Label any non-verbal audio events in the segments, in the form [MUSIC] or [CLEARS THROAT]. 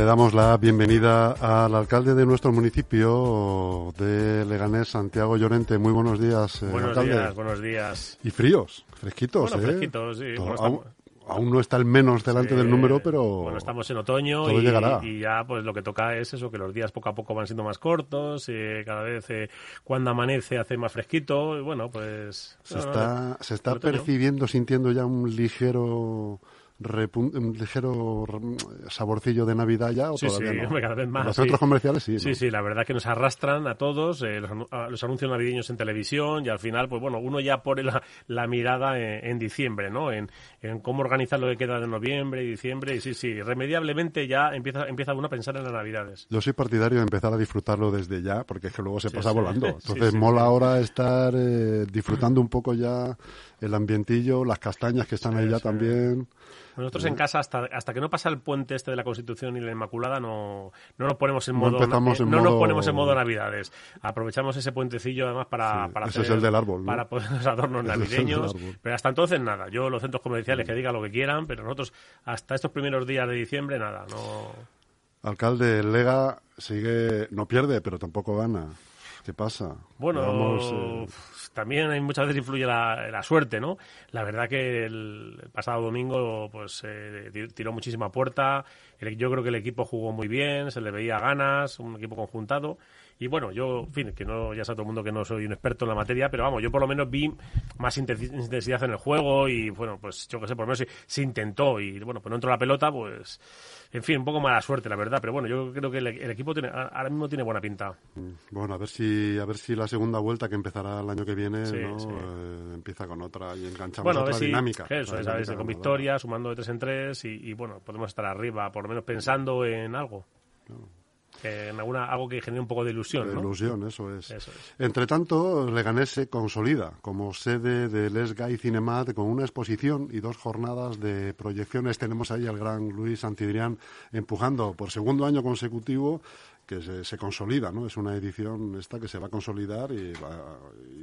Le damos la bienvenida al alcalde de nuestro municipio de Leganés, Santiago Llorente. Muy buenos días, eh, buenos días, buenos días. Y fríos, fresquitos, bueno, ¿eh? fresquitos, sí. aún, no está el menos delante del número, pero... Bueno, estamos en otoño y, y, ya pues lo que toca es eso, que los días poco a poco van siendo más cortos, y cada vez eh, cuando amanece hace más fresquito, y bueno, pues... Se está, se está percibiendo, sintiendo ya un ligero un ligero saborcillo de Navidad ya o sí, todavía sí, cada vez más. Los centros comerciales sí. Sí, sí, la verdad que nos arrastran a todos eh, los, anuncios navideños en televisión y al final, pues bueno, uno ya pone la, mirada en, diciembre, ¿no? En, cómo organizar lo que queda de noviembre y diciembre y sí, sí, irremediablemente ya empieza, empieza uno a pensar en las Navidades. Yo soy partidario de empezar a disfrutarlo desde ya porque es que luego se pasa volando. Entonces mola ahora estar eh, disfrutando un poco ya el ambientillo, las castañas que están ahí ya también. Nosotros en casa, hasta, hasta que no pasa el puente este de la Constitución y la Inmaculada, no, no nos ponemos en modo, no, nos ponemos en modo Navidades. Aprovechamos ese puentecillo además para, para hacer, es el del árbol, para poner los adornos [LAUGHS] navideños. Pero hasta entonces nada. Yo los centros comerciales que digan lo que quieran, pero nosotros hasta estos primeros días de diciembre nada. No. Alcalde, Lega sigue, no pierde, pero tampoco gana. ¿Qué pasa? Bueno, eh, también hay muchas veces influye la, suerte, ¿no? La verdad que el, pasado domingo pues eh, tiró muchísima puerta. yo creo que el equipo jugó muy bien, se le veía ganas, un equipo conjuntado. Y bueno, yo, en fin, que no, ya sabe todo el mundo que no soy un experto en la materia, pero vamos, yo por lo menos vi más intensidad en el juego y bueno, pues yo qué sé, por lo menos se, intentó y bueno, pues no entró la pelota, pues en fin, un poco mala suerte, la verdad, pero bueno, yo creo que el, equipo tiene, ahora mismo tiene buena pinta. Mm, bueno, a ver si a ver si la segunda vuelta que empezará el año que viene eh, empieza con otra y enganchamos otra dinámica. Eso, es, con victoria, sumando de tres en tres y, bueno, podemos estar arriba, por lo menos pensando en algo en alguna, algo que genere un poco de ilusión. De ilusión, eso es. Entre tanto, Leganés se consolida como sede del Esgai Cinemat con una exposición y dos jornadas de proyecciones. Tenemos ahí al gran Luis Antidrián empujando por segundo año consecutivo que se, consolida, ¿no? Es una edición esta que se va a consolidar y,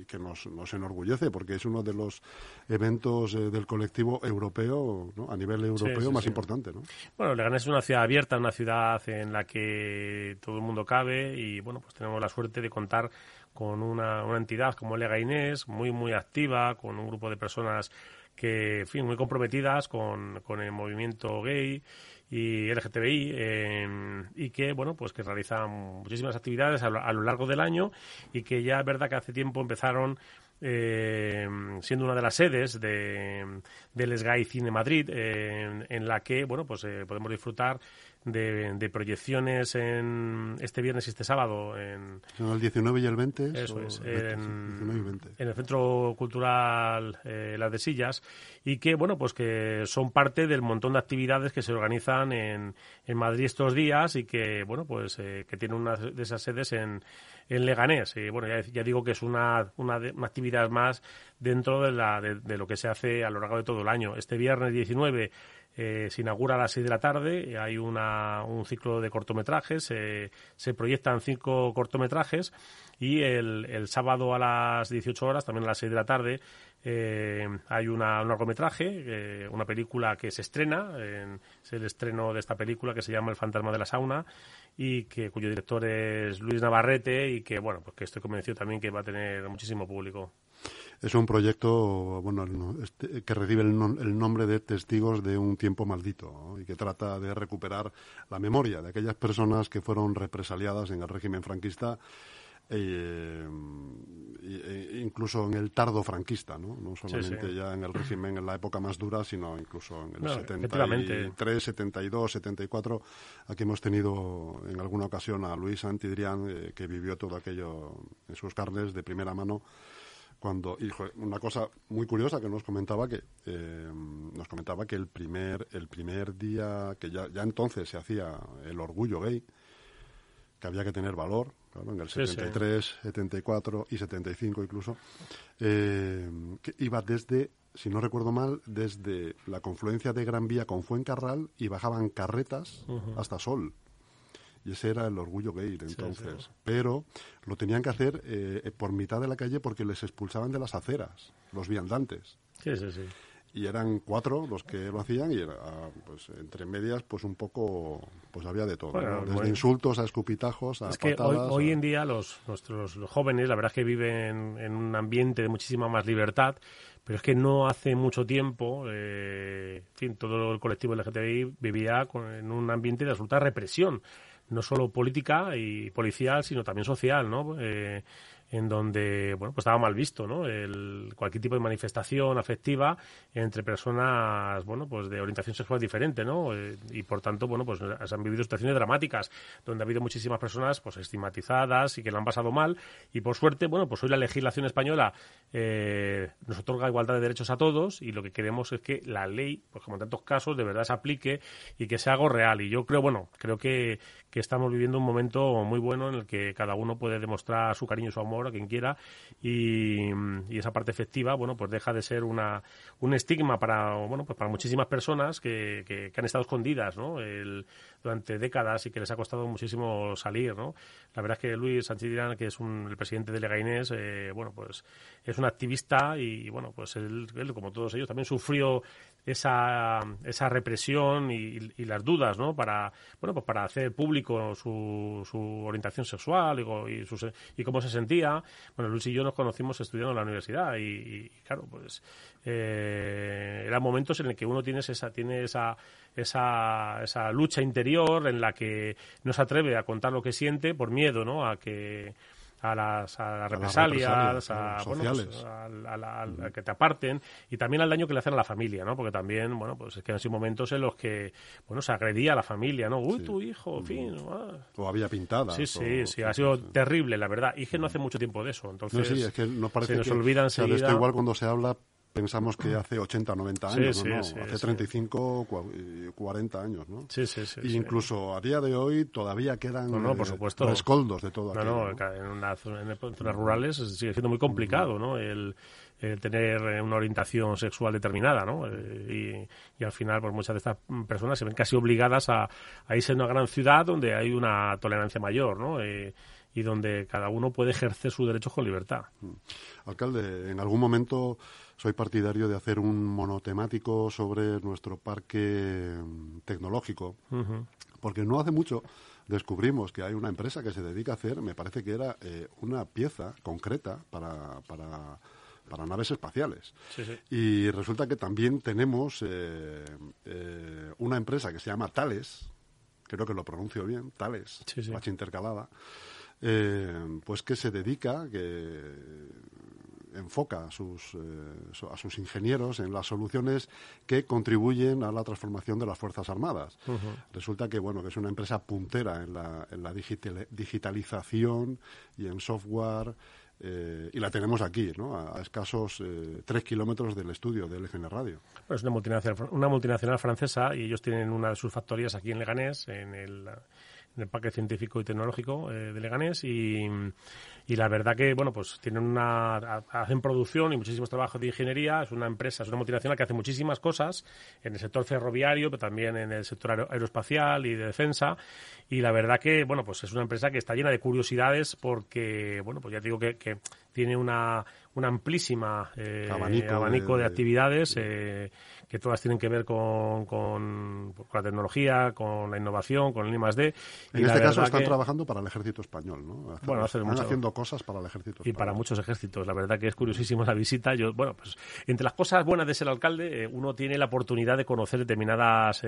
que nos, enorgullece porque es uno de los eventos eh, del colectivo europeo, ¿no? A nivel europeo más importante, ¿no? Bueno, Leganés es una ciudad abierta, una ciudad en la que todo el mundo cabe y, bueno, pues tenemos la suerte de contar con una, una entidad como Lega Inés, muy, muy activa, con un grupo de personas que, en fin, muy comprometidas con, con el movimiento gay y LGTBI em, y que bueno pues que realizan muchísimas actividades a lo, largo del año y que ya es verdad que hace tiempo empezaron em, siendo una de las sedes de, del SGAI Cine Madrid, en la que bueno pues eh, podemos disfrutar de, proyecciones en este viernes y este sábado. En, el 19 y el 20? Eso es, en, el Centro Cultural eh, Las de Sillas, y que, bueno, pues que son parte del montón de actividades que se organizan en, en Madrid estos días y que, bueno, pues eh, que tienen una de esas sedes en, en Leganés. Y bueno, ya, digo que es una, una, una, actividad más dentro de, la, de, de lo que se hace a lo largo de todo el año. Este viernes 19 eh, se inaugura a las 6 de la tarde, hay una, un ciclo de cortometrajes, se proyectan cinco cortometrajes y el, el, sábado a las 18 horas, también a las 6 de la tarde, eh, hay una, un largometraje, eh, una película que se estrena, es el estreno de esta película que se llama El fantasma de la sauna y que cuyo director es Luis Navarrete y que bueno, pues que estoy convencido también que va a tener muchísimo público. Es un proyecto bueno este, que recibe el, nombre de Testigos de un tiempo maldito y que trata de recuperar la memoria de aquellas personas que fueron represaliadas en el régimen franquista eh, e incluso en el tardo franquista, ¿no? No solamente ya en el régimen en la época más dura, sino incluso en el 73, 72, 74. Aquí hemos tenido en alguna ocasión a Luis Antidrián, eh, que vivió todo aquello en sus carnes de primera mano cuando hijo, una cosa muy curiosa que nos comentaba que eh, nos comentaba que el primer el primer día que ya, ya entonces se hacía el orgullo gay que había que tener valor en el 73 74 y 75 incluso eh, que iba desde si no recuerdo mal desde la confluencia de Gran Vía con Fuencarral y bajaban carretas hasta Sol y ese era el orgullo gay de entonces. Pero lo tenían que hacer eh, por mitad de la calle porque les expulsaban de las aceras, los viandantes. Sí, sí, sí. Y eran cuatro los que lo hacían y era, pues entre medias pues un poco pues había de todo desde insultos a escupitajos a es que hoy, en día los nuestros jóvenes la verdad es que viven en un ambiente de muchísima más libertad pero es que no hace mucho tiempo eh, en fin todo el colectivo LGTBI vivía en un ambiente de absoluta represión no solo política y policial sino también social no eh, en donde bueno pues estaba mal visto no el, cualquier tipo de manifestación afectiva entre personas bueno pues de orientación sexual diferente no eh, y por tanto bueno pues se han vivido situaciones dramáticas donde ha habido muchísimas personas pues estigmatizadas y que la han pasado mal. Y por suerte bueno pues hoy la legislación española eh, nos otorga igualdad de derechos a todos y lo que queremos es que la ley pues como en tantos casos de verdad se aplique y que sea algo real. Y yo creo bueno creo que, que estamos viviendo un momento muy bueno en el que cada uno puede demostrar su cariño y su amor a quien quiera, y, esa parte efectiva, bueno, pues deja de ser una, un estigma para, bueno, pues para muchísimas personas que, que, han estado escondidas, ¿no? durante décadas y que les ha costado muchísimo salir, ¿no? La verdad es que Luis Sánchez Dirán, que es un, el presidente de Legainés, eh, bueno, pues es un activista y, bueno, pues él, como todos ellos, también sufrió esa, esa represión y, las dudas, ¿no? Para, bueno, pues para hacer público su, su orientación sexual y, y, cómo se sentía. Bueno, Luis y yo nos conocimos estudiando en la universidad y, claro, pues eh, eran momentos en el que uno tiene esa, tiene esa, esa, esa lucha interior en la que no se atreve a contar lo que siente por miedo, ¿no? A que a las, a represalias, a, que te aparten y también al daño que le hacen a la familia, ¿no? Porque también, bueno, pues es que han sido momentos en los que, bueno, se agredía a la familia, ¿no? Uy, tu hijo, en fin. Ah. O había pintada. Sí, sí, sí, ha sido terrible, la verdad. Y que no hace mucho tiempo de eso, entonces... sí, es que no parece se nos olvidan esto igual cuando se habla pensamos que hace 80 o 90 años, ¿no? hace 35, 40 años, ¿no? Sí, sí, sí. incluso a día de hoy todavía quedan no, por supuesto. rescoldos de todo no, No, en, una en zonas rurales sigue siendo muy complicado, ¿no? El, tener una orientación sexual determinada, ¿no? Eh, y, al final, pues muchas de estas personas se ven casi obligadas a, irse a una gran ciudad donde hay una tolerancia mayor, ¿no? Eh, y donde cada uno puede ejercer sus derechos con libertad. Mm. Alcalde, en algún momento soy partidario de hacer un monotemático sobre nuestro parque mm, tecnológico, porque no hace mucho descubrimos que hay una empresa que se dedica a hacer, me parece que era eh, una pieza concreta para, para, para naves espaciales. Y resulta que también tenemos eh, eh, una empresa que se llama Thales, creo que lo pronuncio bien, Thales, sí, intercalada, pues que se dedica, que enfoca a sus, eh, a sus ingenieros en las soluciones que contribuyen a la transformación de las Fuerzas Armadas. Resulta que, bueno, que es una empresa puntera en la, en la digitalización y en software, eh, y la tenemos aquí, ¿no? a, escasos eh, tres kilómetros del estudio de LGN Radio. es una multinacional, una multinacional francesa y ellos tienen una de sus factorías aquí en Leganés, en el el Parque Científico y Tecnológico eh, de Leganés y, y, la verdad que, bueno, pues tienen una, hacen producción y muchísimos trabajos de ingeniería, es una empresa, es una multinacional que hace muchísimas cosas en el sector ferroviario, pero también en el sector aeroespacial y de defensa. Y la verdad que, bueno, pues es una empresa que está llena de curiosidades porque, bueno, pues ya digo que tiene una, una amplísima eh, abanico, de, actividades eh, que todas tienen que ver con, con, la tecnología, con la innovación, con el I+.D. En este caso están trabajando para el ejército español, ¿no? bueno, están haciendo cosas para el ejército español. Y para muchos ejércitos. La verdad que es curiosísimo la visita. Yo, bueno, pues entre las cosas buenas de ser alcalde, eh, uno tiene la oportunidad de conocer determinadas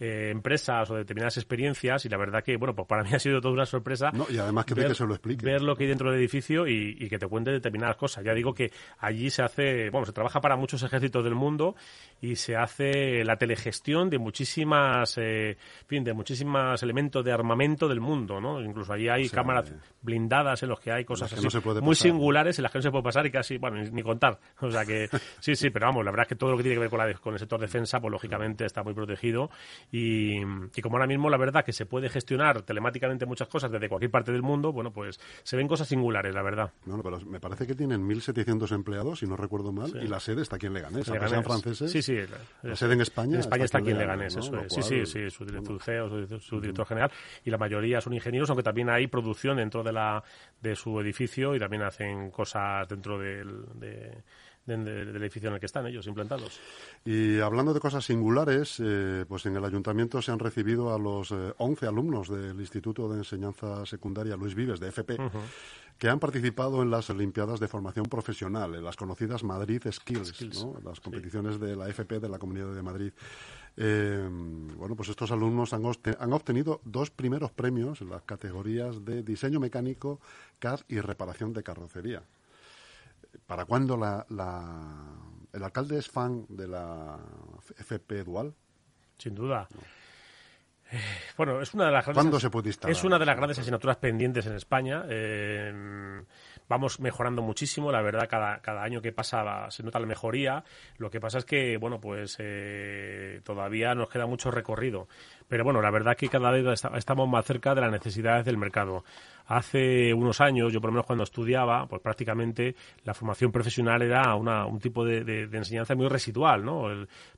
eh, eh, empresas o determinadas experiencias y la verdad que, bueno, pues para mí ha sido toda una sorpresa. No, y además que, ver, que se lo explique. Ver lo que hay dentro del edificio y, que te cuente determinadas cosas. Ya digo que allí se hace, bueno, se trabaja para muchos ejércitos del mundo y se hace la telegestión de muchísimas, eh, fin, de muchísimos elementos de armamento del mundo, ¿no? Incluso allí hay cámaras blindadas en los que hay cosas así, muy singulares en las que no se puede pasar y casi, bueno, ni, contar. O sea que, [LAUGHS] sí, sí, pero vamos, la verdad es que todo lo que tiene que ver con, la, con el sector defensa, pues lógicamente está muy protegido y, y como ahora mismo la verdad que se puede gestionar telemáticamente muchas cosas desde cualquier parte del mundo, bueno, pues se ven cosas singulares, la verdad. Bueno, pero me parece que tienen 1.700 empleados, si no recuerdo mal, y la sede está aquí en Leganés, Leganés. sean franceses. Sí, sí. La, sede en España. En España está aquí en Leganés, eso Sí, sí, sí, su director CEO, su, director general, y la mayoría son ingenieros, aunque también hay producción dentro de la de su edificio y también hacen cosas dentro del, de, del edificio en el que están ellos implantados. Y hablando de cosas singulares, eh, pues en el ayuntamiento se han recibido a los 11 alumnos del Instituto de Enseñanza Secundaria Luis Vives, de FP, que han participado en las Olimpiadas de Formación Profesional, en las conocidas Madrid Skills, las competiciones de la FP de la Comunidad de Madrid. Eh, bueno, pues estos alumnos han, obtenido dos primeros premios en las categorías de diseño mecánico, CAD y reparación de carrocería. ¿Para cuándo la, el alcalde es fan de la FP Dual? Sin duda. Eh, bueno, es una de las grandes, se puede Es una de las grandes asignaturas pendientes en España. Eh, vamos mejorando muchísimo, la verdad, cada, cada año que pasa se nota la mejoría. Lo que pasa es que, bueno, pues eh, todavía nos queda mucho recorrido. Pero bueno, la verdad que cada vez estamos más cerca de las necesidades del mercado. Hace unos años, yo por lo menos cuando estudiaba, pues prácticamente la formación profesional era una, un tipo de, de, enseñanza muy residual, ¿no?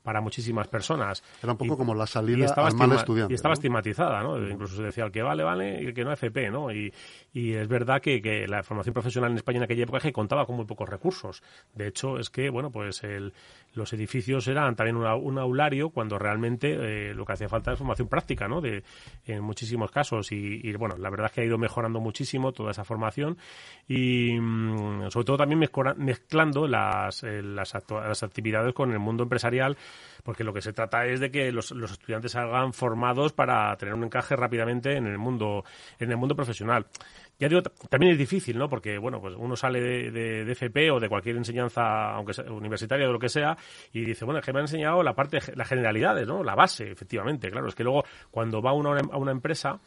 para muchísimas personas. Era un poco como la salida estaba al mal estudiante. Y estaba estigmatizada, ¿no? Incluso se decía el que vale, vale, y el que no FP, ¿no? Y, y es verdad que, que, la formación profesional en España en aquella época que contaba con muy pocos recursos. De hecho, es que, bueno, pues el, los edificios eran también un aulario cuando realmente eh, lo que hacía falta es formación práctica, ¿no? De, en muchísimos casos. Y, y, bueno, la verdad es que ha ido mejorando muchísimo toda esa formación y mm, sobre todo también mezclando las, eh, las, las, actividades con el mundo empresarial, porque lo que se trata es de que los, los estudiantes salgan formados para tener un encaje rápidamente en el mundo, en el mundo profesional ya digo, también es difícil, ¿no? Porque, bueno, pues uno sale de, de, FP o de cualquier enseñanza, aunque sea universitaria o lo que sea, y dice, bueno, es que me han enseñado la parte, las generalidades, ¿no? La base, efectivamente, claro. Es que luego, cuando va uno a una empresa,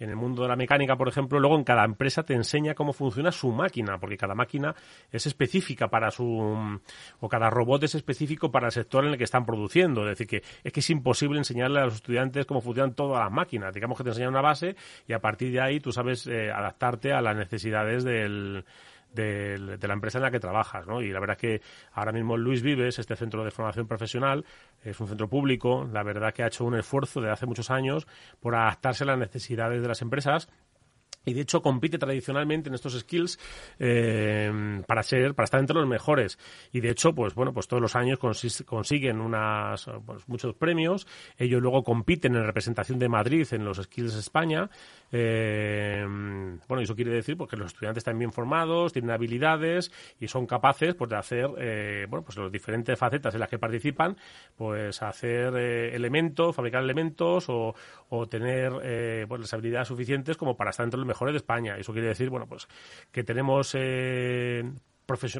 en el mundo de la mecánica, por ejemplo, luego en cada empresa te enseña cómo funciona su máquina, porque cada máquina es específica para su o cada robot es específico para el sector en el que están produciendo, es decir, que es que es imposible enseñarle a los estudiantes cómo funcionan todas las máquinas, digamos que te enseñan una base y a partir de ahí tú sabes eh, adaptarte a las necesidades del de, la empresa en la que trabajas, ¿no? Y la verdad que ahora mismo Luis Vives, este centro de formación profesional, es un centro público, la verdad que ha hecho un esfuerzo desde hace muchos años por adaptarse a las necesidades de las empresas y de hecho compite tradicionalmente en estos skills eh, para ser para estar entre los mejores. Y de hecho pues bueno pues todos los años consiguen unas pues, muchos premios. Ellos luego compiten en representación de Madrid en los skills España. Eh, bueno eso quiere decir porque los estudiantes están bien formados tienen habilidades y son capaces pues de hacer eh, bueno pues las diferentes facetas en las que participan pues hacer elementos fabricar elementos o, o tener pues las habilidades suficientes como para estar entre los mejores de España. Eso quiere decir, bueno, pues que tenemos eh,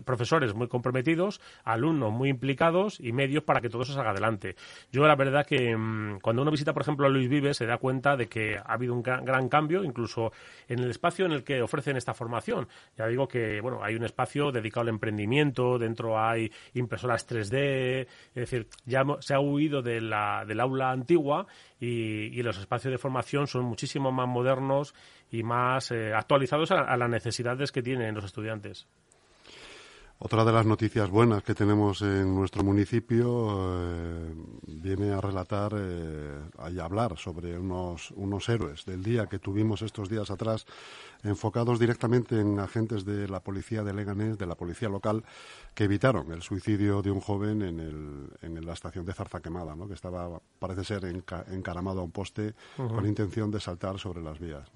profesores muy comprometidos, alumnos muy implicados y medios para que todo eso salga adelante. Yo la verdad que mm, cuando uno visita, por ejemplo, a Luis Vives, se da cuenta de que ha habido un gran, cambio, incluso en el espacio en el que ofrecen esta formación. Ya digo que, bueno, hay un espacio dedicado al emprendimiento, dentro hay impresoras 3D, es decir, ya se ha huido de la, del aula antigua y, los espacios de formación son muchísimo más modernos y más eh, actualizados a las necesidades que tienen los estudiantes. Otra de las noticias buenas que tenemos en nuestro municipio eh, viene a relatar eh, y a hablar sobre unos, unos héroes del día que tuvimos estos días atrás, enfocados directamente en agentes de la policía de Leganés, de la policía local, que evitaron el suicidio de un joven en, el, en la estación de Zarza Quemada, ¿no? que estaba, parece ser, encaramado a un poste con intención de saltar sobre las vías.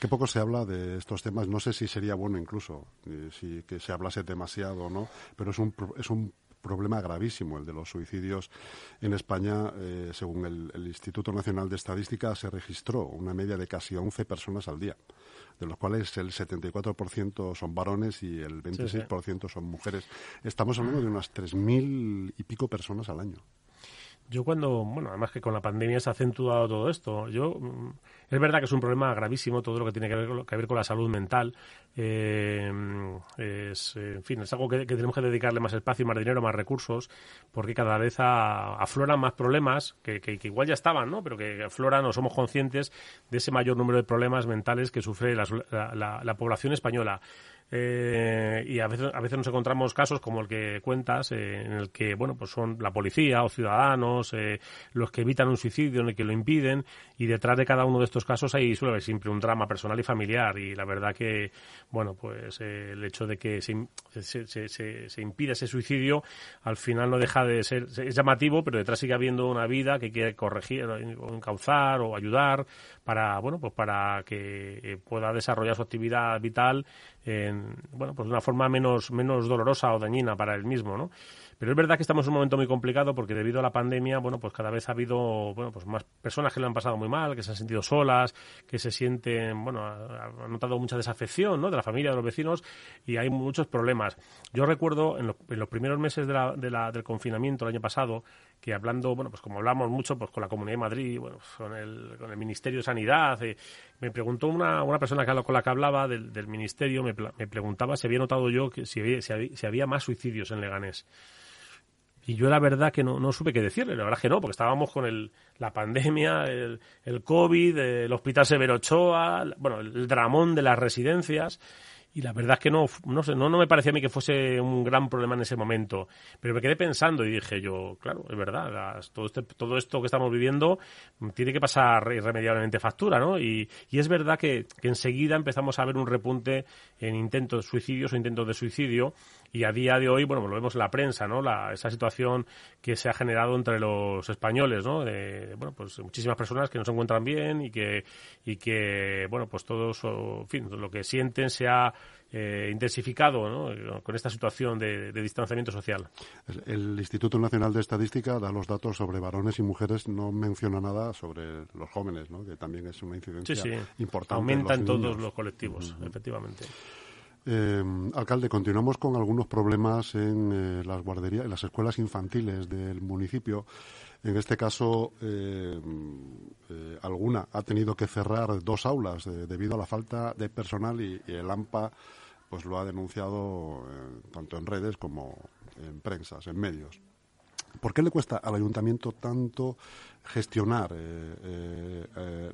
Que poco se habla de estos temas. No sé si sería bueno incluso eh, si que se hablase demasiado o no, pero es un, es un problema gravísimo el de los suicidios en España. Eh, según el, Instituto Nacional de Estadística, se registró una media de casi 11 personas al día, de los cuales el 74% son varones y el 26% son mujeres. Estamos hablando de unas 3.000 y pico personas al año. Yo cuando, bueno, además que con la pandemia se ha acentuado todo esto, yo, mm, es verdad que es un problema gravísimo todo lo que tiene que ver, que ver con la salud mental. Eh, es, en fin, es algo que, tenemos que dedicarle más espacio, más dinero, más recursos, porque cada vez afloran más problemas que, que, igual ya estaban, ¿no? Pero que afloran o somos conscientes de ese mayor número de problemas mentales que sufre la, la población española. Eh, y a veces, a veces nos encontramos casos como el que cuentas, eh, en el que, bueno, pues son la policía o ciudadanos eh, los que evitan un suicidio, en el que lo impiden, y detrás de cada uno de estos casos hay suele haber siempre un drama personal y familiar, y la verdad que, bueno, pues el hecho de que se, se, se, se, impida ese suicidio, al final no deja de ser, es llamativo, pero detrás sigue habiendo una vida que quiere corregir, o encauzar o ayudar para, bueno, pues para que pueda desarrollar su actividad vital en, bueno, pues de una forma menos, menos dolorosa o dañina para él mismo, ¿no? Pero es verdad que estamos en un momento muy complicado porque debido a la pandemia, bueno, pues cada vez ha habido, bueno, pues más personas que lo han pasado muy mal, que se han sentido solas, que se sienten, bueno, han notado mucha desafección, ¿no? De la familia, de los vecinos y hay muchos problemas. Yo recuerdo en, los primeros meses del confinamiento el año pasado que hablando, bueno, pues como hablamos mucho pues con la Comunidad de Madrid, bueno, con el, con el Ministerio de Sanidad, eh, me preguntó una, una persona que, con la que hablaba del, Ministerio, me, me, preguntaba si había notado yo que si había, si había, más suicidios en Leganés. Y yo la verdad que no, no supe qué decirle, la verdad que no, porque estábamos con el, la pandemia, el, el COVID, el Hospital Severo Ochoa, bueno, el dramón de las residencias y la verdad es que no, no, sé, no, no me parecía a mí que fuese un gran problema en ese momento. Pero me quedé pensando y dije yo, claro, es verdad, todo, este, todo esto que estamos viviendo tiene que pasar irremediablemente factura, ¿no? Y, y es verdad que, que, enseguida empezamos a ver un repunte en intentos de suicidios o intentos de suicidio y a día de hoy, bueno, lo vemos en la prensa, ¿no? La, esa situación que se ha generado entre los españoles, ¿no? De, bueno, pues muchísimas personas que no se encuentran bien y que, y que bueno, pues todos, en fin, lo que sienten se ha eh, intensificado ¿no? con esta situación de, de, distanciamiento social. El Instituto Nacional de Estadística da los datos sobre varones y mujeres, no menciona nada sobre los jóvenes, ¿no? que también es una incidencia sí, sí. importante. Aumenta en, todos los colectivos, efectivamente. Eh, alcalde, continuamos con algunos problemas en eh, las guarderías, en las escuelas infantiles del municipio. En este caso, eh, alguna ha tenido que cerrar dos aulas debido a la falta de personal y, y, el AMPA pues lo ha denunciado tanto en redes como en prensas, en medios. ¿Por qué le cuesta al ayuntamiento tanto gestionar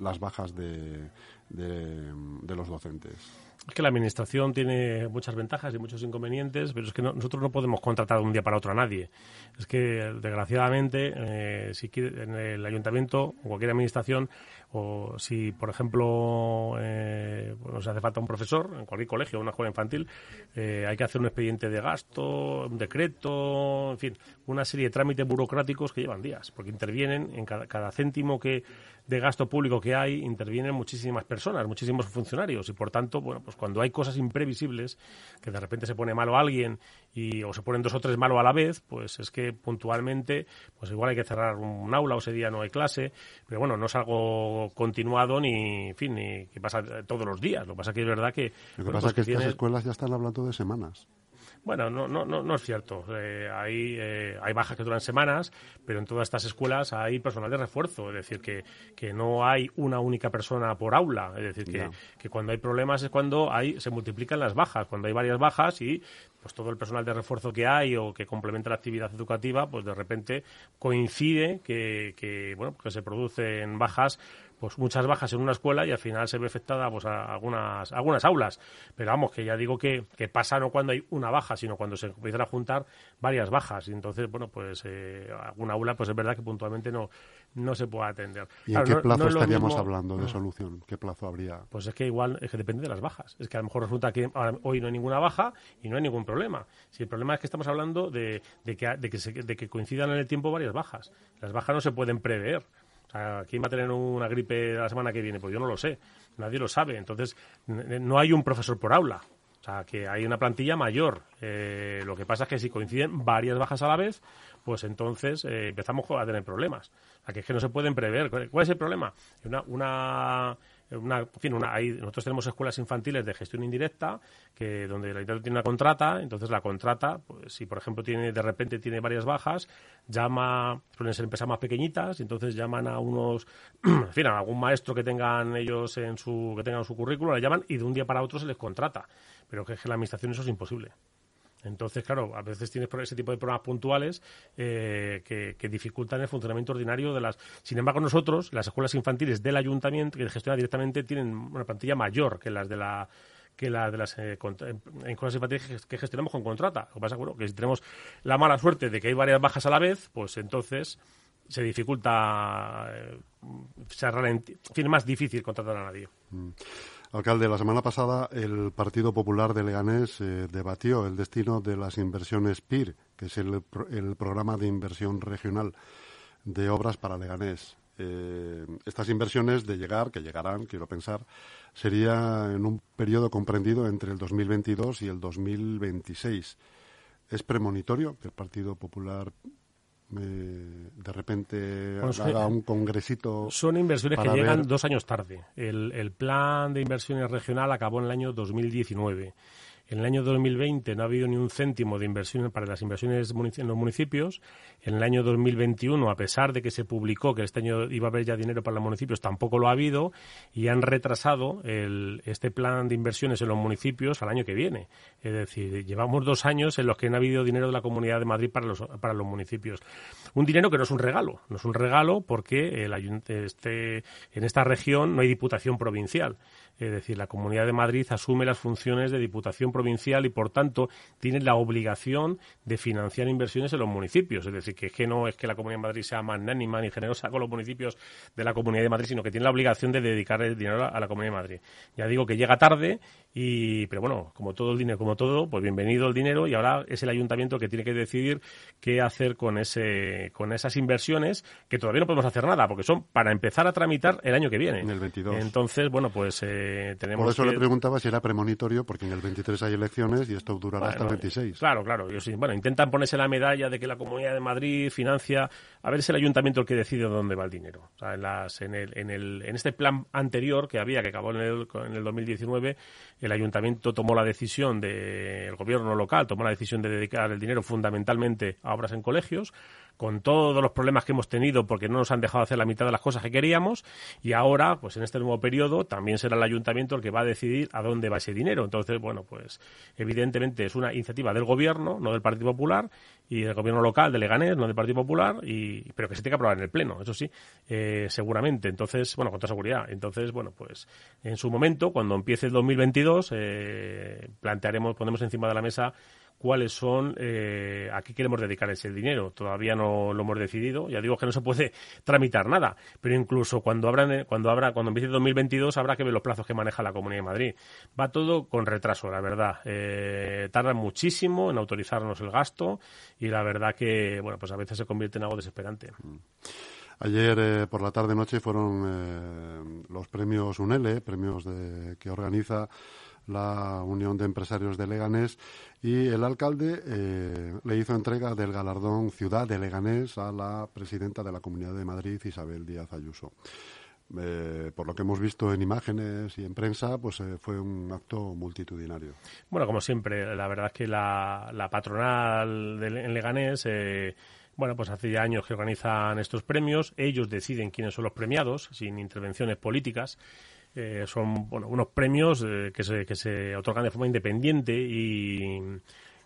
las bajas de, de los docentes? Es que la administración tiene muchas ventajas y muchos inconvenientes, pero es que nosotros no podemos contratar de un día para otro a nadie. Es que, desgraciadamente, eh, si quiere, en el ayuntamiento o cualquier administración, o si, por ejemplo, eh, se hace falta un profesor en cualquier colegio, una escuela infantil, eh, hay que hacer un expediente de gasto, un decreto, en fin, una serie de trámites burocráticos que llevan días, porque intervienen en cada, cada céntimo que de gasto público que hay, intervienen muchísimas personas, muchísimos funcionarios, y por tanto, bueno, pues cuando hay cosas imprevisibles, que de repente se pone malo alguien y, o se ponen dos o tres malo a la vez, pues es que puntualmente, pues igual hay que cerrar un aula o ese día no hay clase, pero bueno, no es algo continuado ni, en fin, ni que pasa todos los días. Lo que pasa que es verdad que... Lo que pasa es pues que, estas escuelas ya están hablando de semanas. Bueno, no, no, no, no es cierto. Eh, hay, eh, hay bajas que duran semanas, pero en todas estas escuelas hay personal de refuerzo. Es decir, que, que no hay una única persona por aula. Es decir, que, que cuando hay problemas es cuando hay, se multiplican las bajas. Cuando hay varias bajas y pues todo el personal de refuerzo que hay o que complementa la actividad educativa, pues de repente coincide que, que bueno, que se producen bajas pues muchas bajas en una escuela y al final se ve afectada pues a algunas algunas aulas. Pero vamos que ya digo que, que pasa no cuando hay una baja sino cuando se empiezan a juntar varias bajas. Y entonces bueno pues eh, alguna aula pues es verdad que puntualmente no no se puede atender. Y en qué plazo estaríamos hablando de solución qué plazo habría pues es que igual es que depende de las bajas. Es que a lo mejor resulta que hoy no hay ninguna baja y no hay ningún problema. Si el problema es que estamos hablando de, de que de que, se, de que coincidan en el tiempo varias bajas. Las bajas no se pueden prever ¿quién va a tener una gripe la semana que viene? Pues yo no lo sé, nadie lo sabe. Entonces, no hay un profesor por aula. O sea, que hay una plantilla mayor. Eh, lo que pasa es que si coinciden varias bajas a la vez, pues entonces eh, empezamos a tener problemas. O que es que no se pueden prever. ¿Cuál es el problema? Una, una una, en fin, una, hay, nosotros tenemos escuelas infantiles de gestión indirecta que donde la tiene una contrata, entonces la contrata, pues si por ejemplo tiene de repente tiene varias bajas, llama, suelen ser empresas más pequeñitas, entonces llaman a unos, [CLEARS THROAT] en fin, a algún maestro que tengan ellos en su que tengan su currículo, le llaman y de un día para otro se les contrata, pero que es que la administración eso es imposible. Entonces, claro, a veces tienes ese tipo de problemas puntuales eh, que, dificultan el funcionamiento ordinario de las. Sin embargo, nosotros, las escuelas infantiles del ayuntamiento, que gestiona directamente, tienen una plantilla mayor que las de la que la de las eh, cosas infantiles que gestionamos con contrata. Lo que pasa bueno, que si tenemos la mala suerte de que hay varias bajas a la vez, pues entonces se dificulta, eh, se es más difícil contratar a nadie. Mm. Alcalde, la semana pasada el Partido Popular de Leganés eh, debatió el destino de las inversiones PIR, que es el, el programa de inversión regional de obras para Leganés. Eh, estas inversiones de llegar, que llegarán, quiero pensar, sería en un periodo comprendido entre el 2022 y el 2026. ¿Es premonitorio que el Partido Popular de repente haga un congresito. Son inversiones que llegan dos años tarde. El, el, plan de inversiones regional acabó en el año 2019. En el año 2020 no ha habido ni un céntimo de inversiones para las inversiones en los municipios. En el año 2021, a pesar de que se publicó que este año iba a haber ya dinero para los municipios, tampoco lo ha habido y han retrasado este plan de inversiones en los municipios al año que viene. Es decir, llevamos dos años en los que no ha habido dinero de la Comunidad de Madrid para los, para los municipios. Un dinero que no es un regalo, no es un regalo porque el este, en esta región no hay diputación provincial. Es decir, la Comunidad de Madrid asume las funciones de Diputación Provincial y, por tanto, tiene la obligación de financiar inversiones en los municipios. Es decir, que, es que no es que la Comunidad de Madrid sea magnánima ni generosa con los municipios de la Comunidad de Madrid, sino que tiene la obligación de dedicar el dinero a la Comunidad de Madrid. Ya digo que llega tarde, y, pero bueno, como todo el dinero, como todo, pues bienvenido el dinero y ahora es el ayuntamiento que tiene que decidir qué hacer con, ese, con esas inversiones que todavía no podemos hacer nada porque son para empezar a tramitar el año que viene. En el 22. Entonces, bueno, pues eh, por eso le preguntaba si era premonitorio, porque en el 23 hay elecciones y esto durará hasta el 26. Claro, claro. bueno, intentan ponerse la medalla de que la Comunidad de Madrid financia. A ver, es el ayuntamiento el que decide dónde va el dinero. en, en, este plan anterior que había, que acabó en el, en el 2019, el ayuntamiento tomó la decisión, de, el gobierno local tomó la decisión de dedicar el dinero fundamentalmente a obras en colegios con todos los problemas que hemos tenido porque no nos han dejado hacer la mitad de las cosas que queríamos y ahora, pues en este nuevo periodo, también será el ayuntamiento el que va a decidir a dónde va ese dinero. Entonces, bueno, pues evidentemente es una iniciativa del gobierno, no del Partido Popular, y del gobierno local de Leganés, no del Partido Popular, y, pero que se tiene que aprobar en el Pleno, eso sí, eh, seguramente. Entonces, bueno, con toda seguridad. Entonces, bueno, pues en su momento, cuando empiece el 2022, eh, plantearemos, ponemos encima de la mesa cuáles son, eh, a qué queremos dedicar ese dinero. Todavía no lo hemos decidido. Ya digo que no se puede [LAUGHS] tramitar nada, pero incluso cuando abran, cuando abra, cuando empiece 2022 habrá que ver los plazos que maneja la Comunidad de Madrid. Va todo con retraso, la verdad. Eh, tardan muchísimo en autorizarnos el gasto y la verdad que, bueno, pues a veces se convierte en algo desesperante. Mm. Ayer eh, por la tarde noche fueron eh, los premios UNELE, premios de, que organiza la Unión de Empresarios de Leganés y el alcalde eh, le hizo entrega del galardón Ciudad de Leganés a la presidenta de la Comunidad de Madrid, Isabel Díaz Ayuso. Eh, por lo que hemos visto en imágenes y en prensa, pues eh, fue un acto multitudinario. Bueno, como siempre, la verdad es que la, patronal de, en Leganés, bueno, pues hace ya años que organizan estos premios, ellos deciden quiénes son los premiados, sin intervenciones políticas. Eh, son bueno, unos premios eh, que, se, que se otorgan de forma independiente y,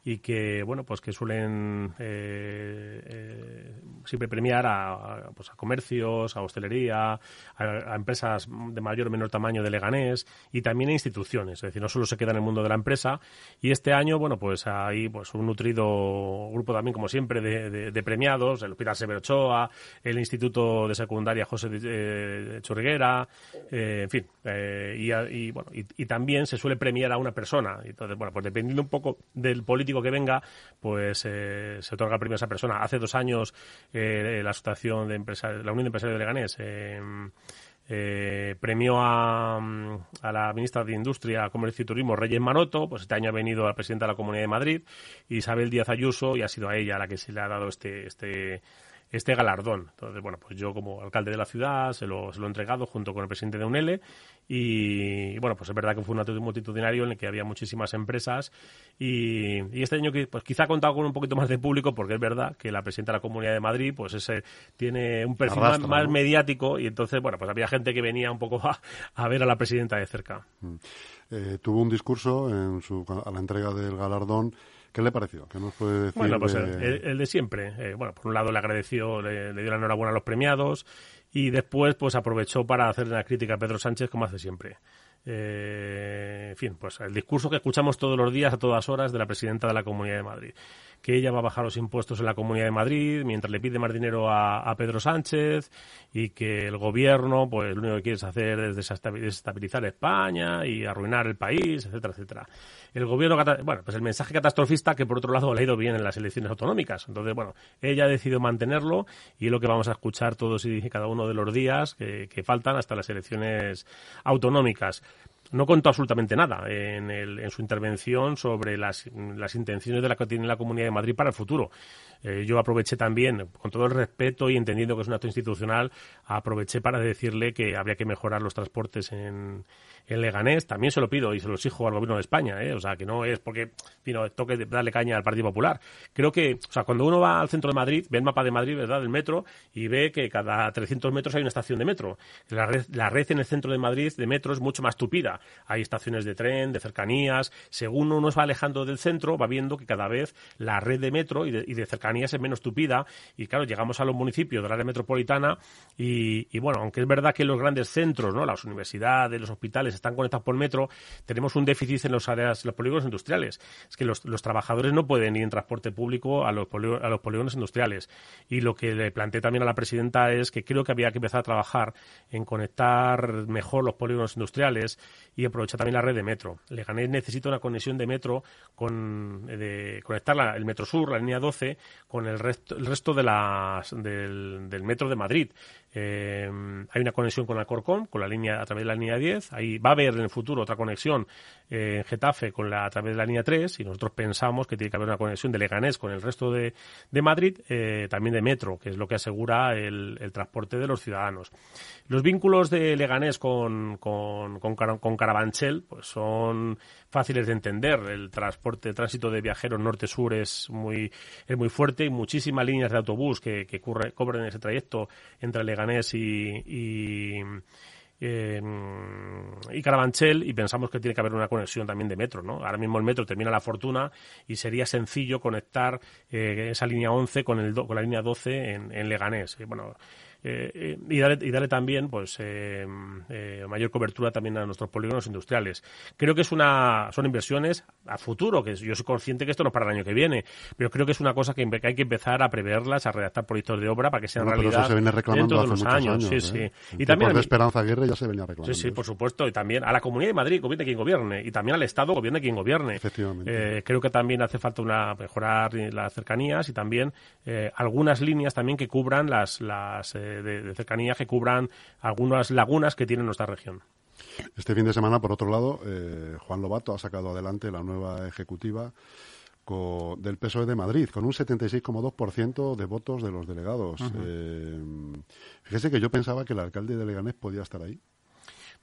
y que bueno pues que suelen eh, eh, siempre premiar a, pues a comercios, a hostelería, a, empresas de mayor o menor tamaño de Leganés y también a instituciones, es decir, no solo se queda en el mundo de la empresa. Y este año bueno pues hay pues un nutrido grupo también como siempre de, premiados, el Hospital Severo Ochoa, el Instituto de Secundaria José de, Churriguera, eh, en fin, y, bueno y, también se suele premiar a una persona, entonces bueno pues dependiendo un poco del político que venga, pues eh, se otorga el premio a esa persona. Hace dos años eh, la Asociación de Empresarios, la Unión de Empresarios de Leganés eh, premió a, a, la ministra de Industria, Comercio y Turismo, Reyes Maroto, pues este año ha venido la presidenta de la Comunidad de Madrid, Isabel Díaz Ayuso, y ha sido a ella la que se le ha dado este, este este galardón. Entonces, bueno, pues yo como alcalde de la ciudad se lo, se lo he entregado junto con el presidente de UNELE y, bueno, pues es verdad que fue un acto multitudinario en el que había muchísimas empresas y, este año pues quizá ha contado con un poquito más de público porque es verdad que la presidenta de la Comunidad de Madrid pues ese tiene un perfil más, mediático y entonces, bueno, pues había gente que venía un poco [LAUGHS] a, ver a la presidenta de cerca. Mm. Eh, tuvo un discurso en su, a la entrega del galardón ¿Qué le pareció? ¿Qué nos puede decir? Bueno, pues el, de siempre. Eh, bueno, por un lado le agradeció, le, dio la enhorabuena a los premiados y después pues aprovechó para hacer una crítica a Pedro Sánchez como hace siempre. eh, en fin, pues el discurso que escuchamos todos los días a todas horas de la presidenta de la Comunidad de Madrid que ella va a bajar los impuestos en la Comunidad de Madrid mientras le pide más dinero a, Pedro Sánchez y que el gobierno, pues lo único que quiere es hacer es desestabilizar España y arruinar el país, etcétera, etcétera. El gobierno, bueno, pues el mensaje catastrofista que por otro lado ha ido bien en las elecciones autonómicas. Entonces, bueno, ella ha decidido mantenerlo y es lo que vamos a escuchar todos y cada uno de los días que faltan hasta las elecciones autonómicas no contó absolutamente nada en, en su intervención sobre las, las, intenciones de la que tiene la Comunidad de Madrid para el futuro. Eh, yo aproveché también, con todo el respeto y entendiendo que es un acto institucional, aproveché para decirle que habría que mejorar los transportes en, en Leganés. También se lo pido y se lo exijo al Gobierno de España, ¿eh? o sea, que no es porque sino, toque darle caña al Partido Popular. Creo que, o sea, cuando uno va al centro de Madrid, ve el mapa de Madrid, ¿verdad?, del metro, y ve que cada 300 metros hay una estación de metro. La red, la red en el centro de Madrid de metro es mucho más tupida. Hay estaciones de tren, de cercanías. Según uno se va alejando del centro, va viendo que cada vez la red de metro y de, y de cercanías es menos tupida y claro, llegamos a los municipios del área metropolitana y, bueno, aunque es verdad que los grandes centros, ¿no? las universidades, los hospitales están conectados por metro, tenemos un déficit en los áreas, los polígonos industriales. Es que los, trabajadores no pueden ir en transporte público a los, a los polígonos industriales. Y lo que le planteé también a la presidenta es que creo que había que empezar a trabajar en conectar mejor los polígonos industriales y aprovechar también la red de metro. Leganés necesita una conexión de metro con de conectar el Metro Sur, la línea 12, con el resto, el resto de las, del, del metro de Madrid. Eh, hay una conexión con Alcorcón, con la línea a través de la línea 10. Ahí va a haber en el futuro otra conexión eh, en Getafe con la a través de la línea 3 y nosotros pensamos que tiene que haber una conexión de Leganés con el resto de, de Madrid, eh, también de metro, que es lo que asegura el, el, transporte de los ciudadanos. Los vínculos de Leganés con, con, con, con Carabanchel pues son fáciles de entender. El transporte, el tránsito de viajeros norte-sur es muy, es muy fuerte y muchísimas líneas de autobús que, que cubren ese trayecto entre Leganés y, y eh, Carabanchel y pensamos que tiene que haber una conexión también de metro, ¿no? Ahora mismo el metro termina la fortuna y sería sencillo conectar eh, esa línea 11 con, el con la línea 12 en, en Leganés. Y, bueno, eh, eh, y, darle, y darle también pues eh, mayor cobertura también a nuestros polígonos industriales. Creo que es una son inversiones a futuro, que yo soy consciente que esto no es para el año que viene, pero creo que es una cosa que, hay que empezar a preverlas, a redactar proyectos de obra para que sean realidad eso se viene reclamando hace muchos años. sí, sí. Y también de Esperanza Aguirre ya se venía reclamando. Sí, sí, por supuesto, y también a la Comunidad de Madrid gobierne quien gobierne y también al Estado gobierne quien gobierne. Efectivamente. creo que también hace falta una mejorar las cercanías y también algunas líneas también que cubran las las de, cercanía que cubran algunas lagunas que tiene nuestra región. Este fin de semana, por otro lado, eh, Juan Lobato ha sacado adelante la nueva ejecutiva del PSOE de Madrid, con un 76,2% de votos de los delegados. Eh, fíjese que yo pensaba que el alcalde de Leganés podía estar ahí.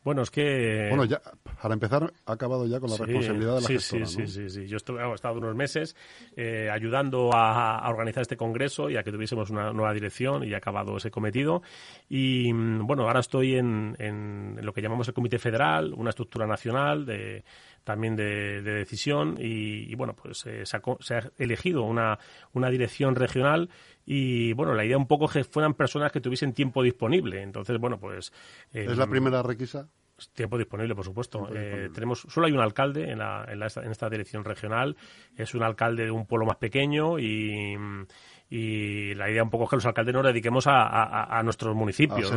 Bueno, es que... Bueno, ya, para empezar, ha acabado ya con la responsabilidad de la sí, gestora, sí, sí, sí, Yo he estado unos meses eh, ayudando a, organizar este congreso y a que tuviésemos una nueva dirección y ha acabado ese cometido. Y, mm, bueno, ahora estoy en, en lo que llamamos el Comité Federal, una estructura nacional de también de, decisión y, bueno, pues eh, se, ha, elegido una, una dirección regional y bueno, la idea un poco que fueran personas que tuviesen tiempo disponible. Entonces, bueno, pues... ¿Es la em, primera requisa? Tiempo disponible, por supuesto. Eh, tenemos solo hay un alcalde en, la, en, en, esta dirección regional. Es un alcalde de un pueblo más pequeño y, y la idea un poco es que los alcaldes nos dediquemos a, a, nuestros municipios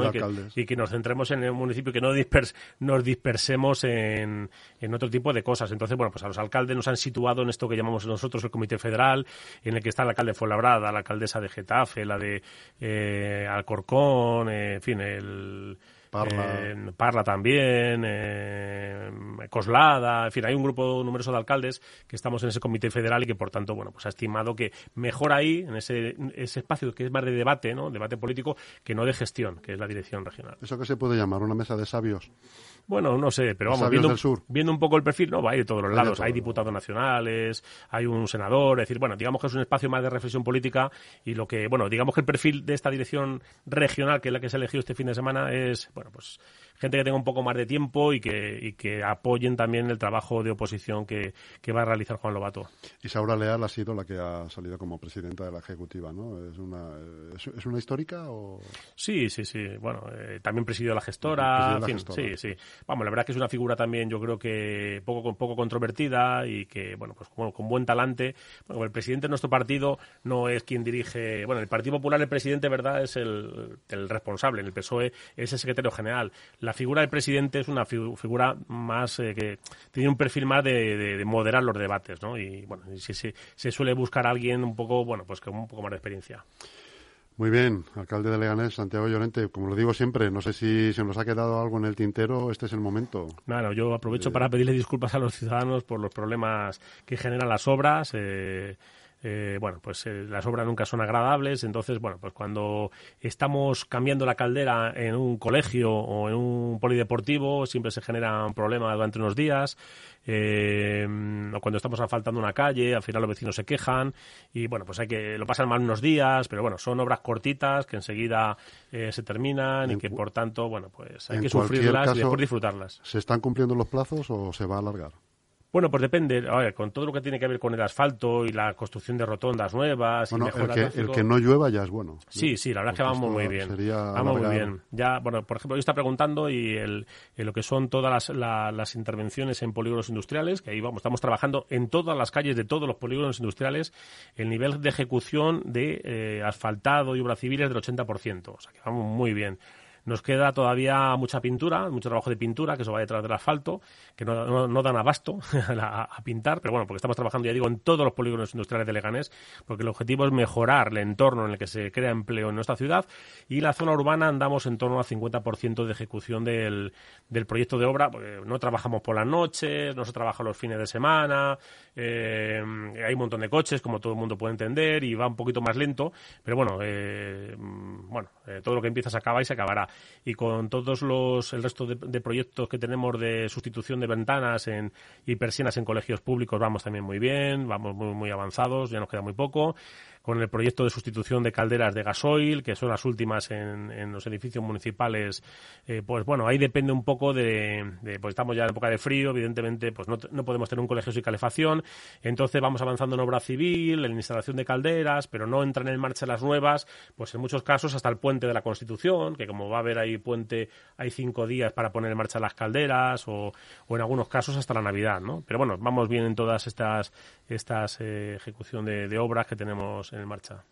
y, que, nos centremos en el municipio que no dispers, nos dispersemos en, en, otro tipo de cosas. Entonces, bueno, pues a los alcaldes nos han situado en esto que llamamos nosotros el Comité Federal, en el que está el alcalde de Fuenlabrada, la alcaldesa de Getafe, la de eh, Alcorcón, eh, en fin, el Parla, Parla también, Coslada, en fin, hay un grupo numeroso de alcaldes que estamos en ese comité federal y que por tanto, bueno, pues ha estimado que mejor ahí, en ese, ese espacio que es más de debate, ¿no? Debate político, que no de gestión, que es la dirección regional. ¿Eso que se puede llamar? ¿Una mesa de sabios? Bueno, no sé, pero vamos, viendo, viendo, un poco el perfil, no, va a ir de todos los lados. Hay diputados nacionales, hay un senador, es decir, bueno, digamos que es un espacio más de reflexión política y lo que, bueno, digamos que el perfil de esta dirección regional, que es la que se ha elegido este fin de semana, es, bueno, pues gente que tenga un poco más de tiempo y que, y que apoyen también el trabajo de oposición que, que va a realizar Juan Lobato. Isaura Leal ha sido la que ha salido como presidenta de la Ejecutiva, ¿no? ¿Es una, es, una histórica o...? Sí, sí, sí. Bueno, eh, también presidió la gestora. La gestora. Sí, sí. Vamos, la verdad que es una figura también, yo creo que poco, poco controvertida y que, bueno, pues con, buen talante. Bueno, el presidente de nuestro partido no es quien dirige... Bueno, el Partido Popular, el presidente, ¿verdad?, es el, el responsable. En el PSOE es el secretario general. La figura del presidente es una figura más eh, que tiene un perfil más de, moderar los debates, ¿no? Y bueno, si, se suele buscar a alguien un poco, bueno, pues con un poco más de experiencia. Muy bien, alcalde de Leganés, Santiago Llorente, como lo digo siempre, no sé si se nos ha quedado algo en el tintero, este es el momento. Bueno, yo aprovecho para pedirle disculpas a los ciudadanos por los problemas que generan las obras. Eh, eh, bueno, pues eh, las obras nunca son agradables, entonces, bueno, pues cuando estamos cambiando la caldera en un colegio o en un polideportivo, siempre se genera un problema durante unos días, eh, o cuando estamos asfaltando una calle, al final los vecinos se quejan, y bueno, pues hay que, lo pasan mal unos días, pero bueno, son obras cortitas que enseguida se terminan y que por tanto, bueno, pues hay que sufrirlas y después disfrutarlas. ¿Se están cumpliendo los plazos o se va a alargar? Bueno, pues depende. con todo lo que tiene que ver con el asfalto y la construcción de rotondas nuevas y el que, el que no llueva ya es bueno. Sí, sí, la verdad es que vamos muy bien. Vamos muy bien. Ya, bueno, por ejemplo, yo está preguntando y el, lo que son todas las, las, intervenciones en polígonos industriales, que ahí vamos, estamos trabajando en todas las calles de todos los polígonos industriales, el nivel de ejecución de eh, asfaltado y obra civil es del 80%. O sea que vamos muy bien. Nos queda todavía mucha pintura, mucho trabajo de pintura, que eso va detrás del asfalto, que no, no, dan abasto [LAUGHS] a, pintar, pero bueno, porque estamos trabajando, ya digo, en todos los polígonos industriales de Leganés, porque el objetivo es mejorar el entorno en el que se crea empleo en nuestra ciudad y la zona urbana andamos en torno al 50% de ejecución del, del proyecto de obra, porque no trabajamos por las noches, no se trabaja los fines de semana, eh, hay un montón de coches, como todo el mundo puede entender, y va un poquito más lento, pero bueno, eh, bueno, eh, todo lo que empieza se acaba y se acabará y con todos los el resto de, proyectos que tenemos de sustitución de ventanas en, y persianas en colegios públicos vamos también muy bien, vamos muy, muy avanzados, ya nos queda muy poco con el proyecto de sustitución de calderas de gasoil, que son las últimas en, en los edificios municipales, eh, pues bueno, ahí depende un poco de, pues estamos ya en época de frío, evidentemente, pues no, no, podemos tener un colegio sin calefacción, entonces vamos avanzando en obra civil, en instalación de calderas, pero no entran en marcha las nuevas, pues en muchos casos hasta el puente de la Constitución, que como va a haber ahí puente, hay cinco días para poner en marcha las calderas, o, o en algunos casos hasta la Navidad, ¿no? Pero bueno, vamos bien en todas estas, estas eh, ejecución de, de obras que tenemos en marcha.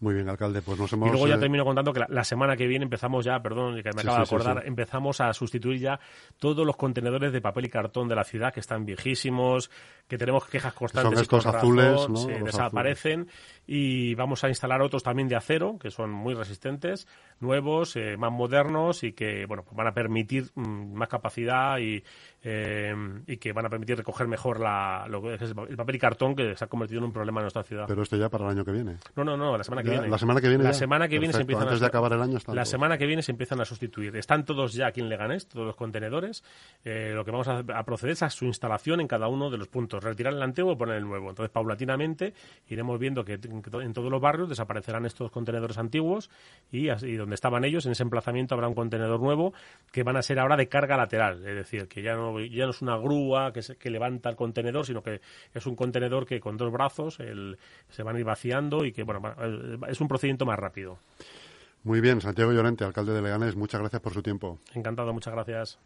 Muy bien, alcalde, pues nos hemos... Y luego ya eh, termino contando que la, semana que viene empezamos ya, perdón, que me acabo de acordar, empezamos a sustituir ya todos los contenedores de papel y cartón de la ciudad que están viejísimos, que tenemos quejas constantes. Son estos azules, ¿no? Se desaparecen y vamos a instalar otros también de acero, que son muy resistentes, nuevos, eh, más modernos y que, bueno, pues van a permitir mm, más capacidad y, eh, y que van a permitir recoger mejor la, lo que es el papel y cartón que se ha convertido en un problema en nuestra ciudad. Pero esto ya para el año que viene. No, no, no, la semana que viene. La semana que viene. La semana que viene se empiezan Antes de acabar el año La semana que viene se empiezan a sustituir. Están todos ya aquí en Leganés, todos los contenedores. Eh, lo que vamos a, proceder es a su instalación en cada uno de los puntos. Retirar el antiguo y poner el nuevo. Entonces, paulatinamente, iremos viendo que, en todos los barrios desaparecerán estos contenedores antiguos y, así, donde estaban ellos, en ese emplazamiento habrá un contenedor nuevo que van a ser ahora de carga lateral. Es decir, que ya no, ya no es una grúa que, que levanta el contenedor, sino que es un contenedor que con dos brazos se van a ir vaciando y que, bueno, es un procedimiento más rápido. Muy bien, Santiago Llorente, alcalde de Leganés, muchas gracias por su tiempo. Encantado, muchas gracias.